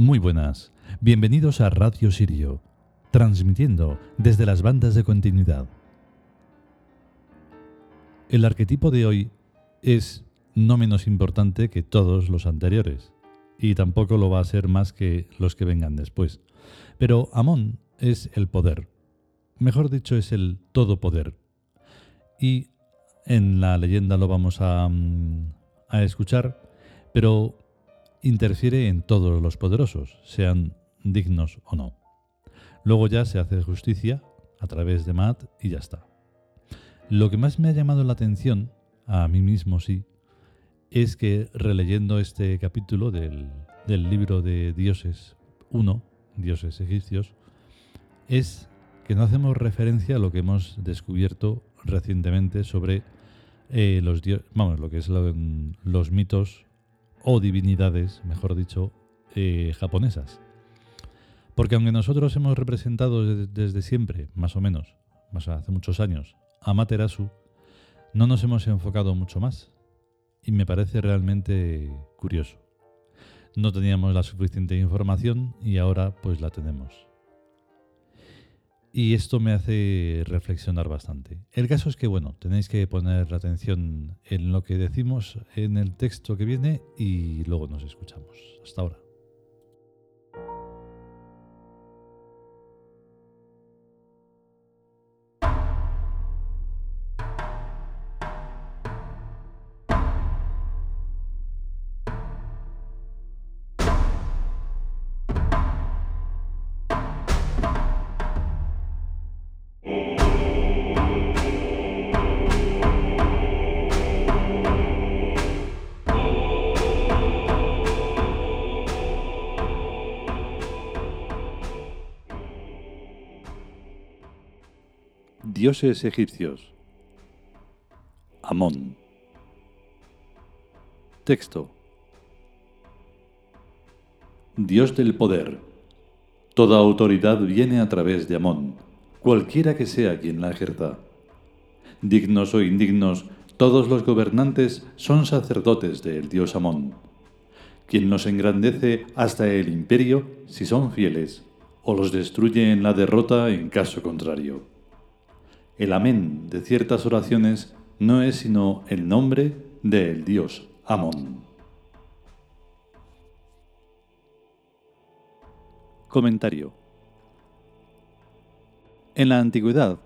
Muy buenas, bienvenidos a Radio Sirio, transmitiendo desde las bandas de continuidad. El arquetipo de hoy es no menos importante que todos los anteriores, y tampoco lo va a ser más que los que vengan después. Pero Amón es el poder, mejor dicho es el todopoder. Y en la leyenda lo vamos a, mm, a escuchar, pero interfiere en todos los poderosos, sean dignos o no. Luego ya se hace justicia a través de Maat y ya está. Lo que más me ha llamado la atención, a mí mismo sí, es que releyendo este capítulo del, libro de Dioses 1, Dioses egipcios, es que no hacemos referencia a lo que hemos descubierto recientemente sobre eh, los vamos, lo que es los mitos o divinidades, mejor dicho, eh, japonesas. Porque aunque nosotros hemos representado desde, siempre, más o menos, más hace muchos años, a Materasu, no nos hemos enfocado mucho más. Y me parece realmente curioso. No teníamos la suficiente información y ahora pues la tenemos. Y esto me hace reflexionar bastante. El caso es que, bueno, tenéis que poner atención en lo que decimos en el texto que viene y luego nos escuchamos. Hasta ahora. Dioses egipcios. Amón. Texto. Dios del poder. Toda autoridad viene a través de Amón, cualquiera que sea quien la ejerza. Dignos o indignos, todos los gobernantes son sacerdotes del dios Amón, quien los engrandece hasta el imperio si son fieles, o los destruye en la derrota en caso contrario. El amén de ciertas oraciones no es sino el nombre del dios Amón. Comentario. En la antigüedad,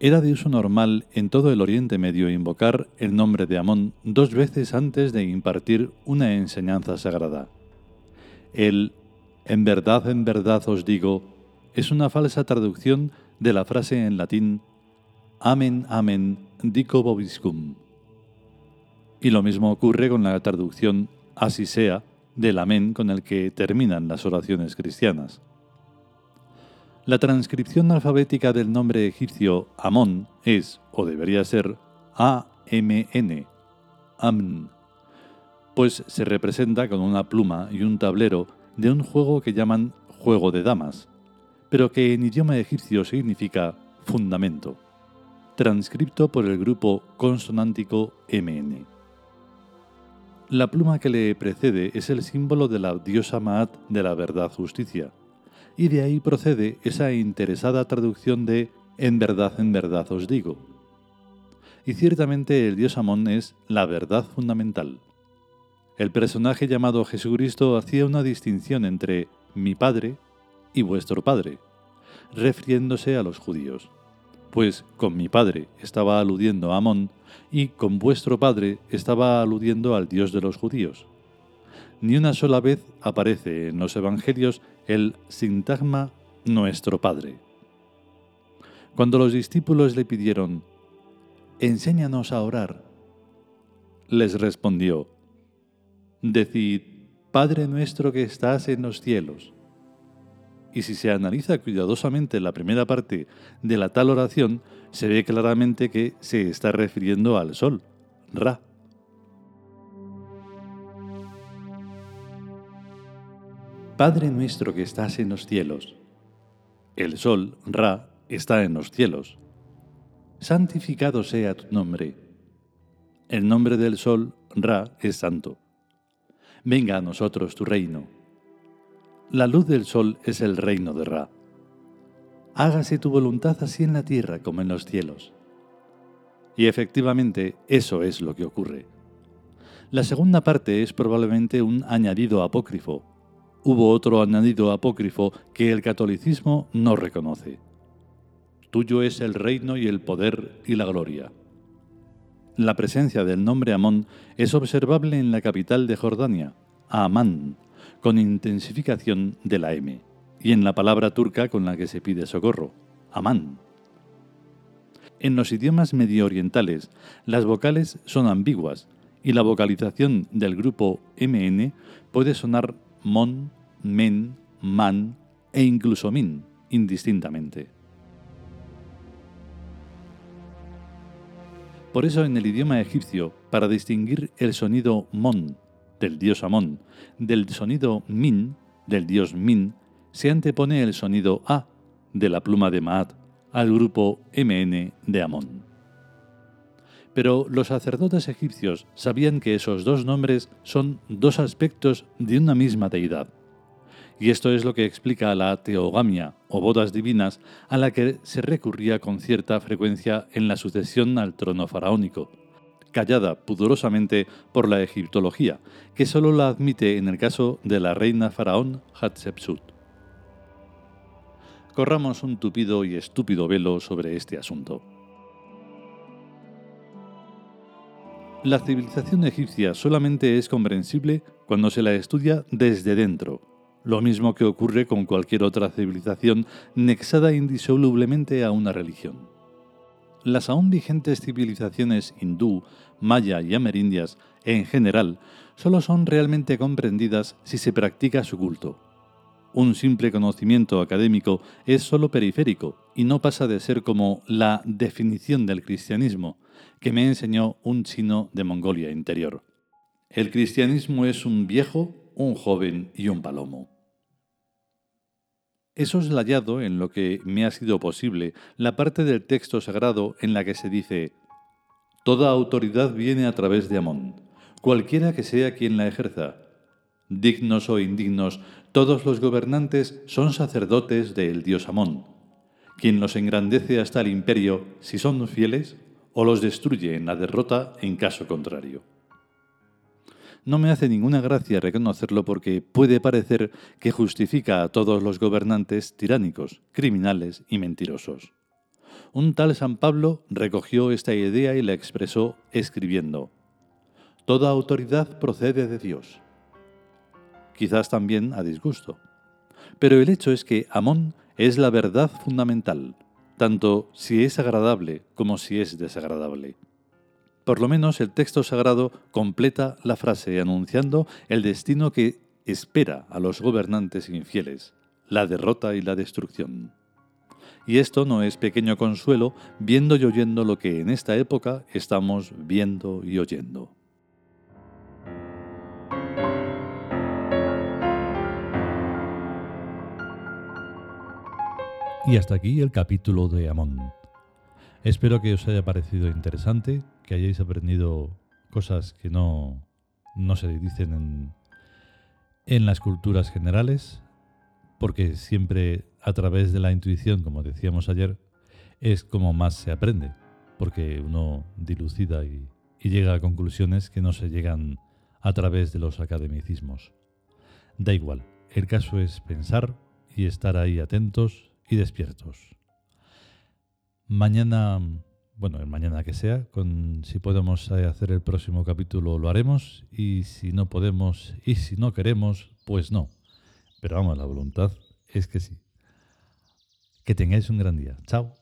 era de uso normal en todo el Oriente Medio invocar el nombre de Amón dos veces antes de impartir una enseñanza sagrada. El en verdad, en verdad os digo es una falsa traducción de la frase en latín Amen, amen, dico vobiscum. Y lo mismo ocurre con la traducción así sea del amén con el que terminan las oraciones cristianas. La transcripción alfabética del nombre egipcio Amón es, o debería ser, A-M-N, Amn, pues se representa con una pluma y un tablero de un juego que llaman juego de damas, pero que en idioma egipcio significa fundamento transcripto por el grupo consonántico MN. La pluma que le precede es el símbolo de la diosa Maat de la verdad justicia, y de ahí procede esa interesada traducción de en verdad, en verdad os digo. Y ciertamente el dios Amón es la verdad fundamental. El personaje llamado Jesucristo hacía una distinción entre mi padre y vuestro padre, refiriéndose a los judíos pues con mi padre estaba aludiendo a Amón y con vuestro padre estaba aludiendo al Dios de los judíos. Ni una sola vez aparece en los Evangelios el sintagma nuestro Padre. Cuando los discípulos le pidieron, enséñanos a orar, les respondió, Decid, Padre nuestro que estás en los cielos y si se analiza cuidadosamente la primera parte de la tal oración, se ve claramente que se está refiriendo al sol, Ra. Padre nuestro que estás en los cielos. El sol, Ra, está en los cielos. Santificado sea tu nombre. El nombre del sol, Ra, es santo. Venga a nosotros tu reino la luz del sol es el reino de Ra. Hágase tu voluntad así en la tierra como en los cielos. Y efectivamente eso es lo que ocurre. La segunda parte es probablemente un añadido apócrifo. Hubo otro añadido apócrifo que el catolicismo no reconoce. Tuyo es el reino y el poder y la gloria. La presencia del nombre Amón es observable en la capital de Jordania, Amán, con intensificación de la M, y en la palabra turca con la que se pide socorro, Amán. En los idiomas medio orientales, las vocales son ambiguas y la vocalización del grupo MN puede sonar mon, men, man e incluso min, indistintamente. Por eso en el idioma egipcio, para distinguir el sonido mon del dios Amón del sonido min del dios Min, se antepone el sonido a de la pluma de Maat al grupo MN de Amón. Pero los sacerdotes egipcios sabían que esos dos nombres son dos aspectos de una misma deidad. Y esto es lo que explica la teogamia o bodas divinas a la que se recurría con cierta frecuencia en la sucesión al trono faraónico, callada pudorosamente por la egiptología, que solo la admite en el caso de la reina faraón Hatshepsut. Corramos un tupido y estúpido velo sobre este asunto. La civilización egipcia solamente es comprensible cuando se la estudia desde dentro, lo mismo que ocurre con cualquier otra civilización nexada indisolublemente a una religión. Las aún vigentes civilizaciones hindú, maya y amerindias, en general, solo son realmente comprendidas si se practica su culto. Un simple conocimiento académico es solo periférico y no pasa de ser como la definición del cristianismo que me enseñó un chino de Mongolia interior. El cristianismo es un viejo, un joven y un palomo. He soslayado en lo que me ha sido posible la parte del texto sagrado en la que se dice, Toda autoridad viene a través de Amón, cualquiera que sea quien la ejerza. Dignos o indignos, todos los gobernantes son sacerdotes del dios Amón, quien los engrandece hasta el imperio si son fieles o los destruye en la derrota en caso contrario no me hace ninguna gracia reconocerlo porque puede parecer que justifica a todos los gobernantes tiránicos, criminales y mentirosos. Un tal San Pablo recogió esta idea y la expresó escribiendo, Toda autoridad procede de Dios. Quizás también a disgusto. Pero el hecho es que Amón es la verdad fundamental, tanto si es agradable como si es desagradable. Por lo menos el texto sagrado completa la frase anunciando el destino que espera a los gobernantes infieles, la derrota y la destrucción. Y esto no es pequeño consuelo viendo y oyendo lo que en esta época estamos viendo y oyendo. Y hasta aquí el capítulo de Amón. Espero que os haya parecido interesante, que hayáis aprendido cosas que no, no se dicen en, en las culturas generales, porque siempre a través de la intuición, como decíamos ayer, es como más se aprende, porque uno dilucida y, y llega a conclusiones que no se llegan a través de los academicismos. Da igual, el caso es pensar y estar ahí atentos y despiertos. Mañana, bueno, mañana que sea, con, si podemos eh, hacer el próximo capítulo lo haremos y si no podemos y si no queremos, pues no. Pero vamos, la voluntad es que sí. Que tengáis un gran día. Chao.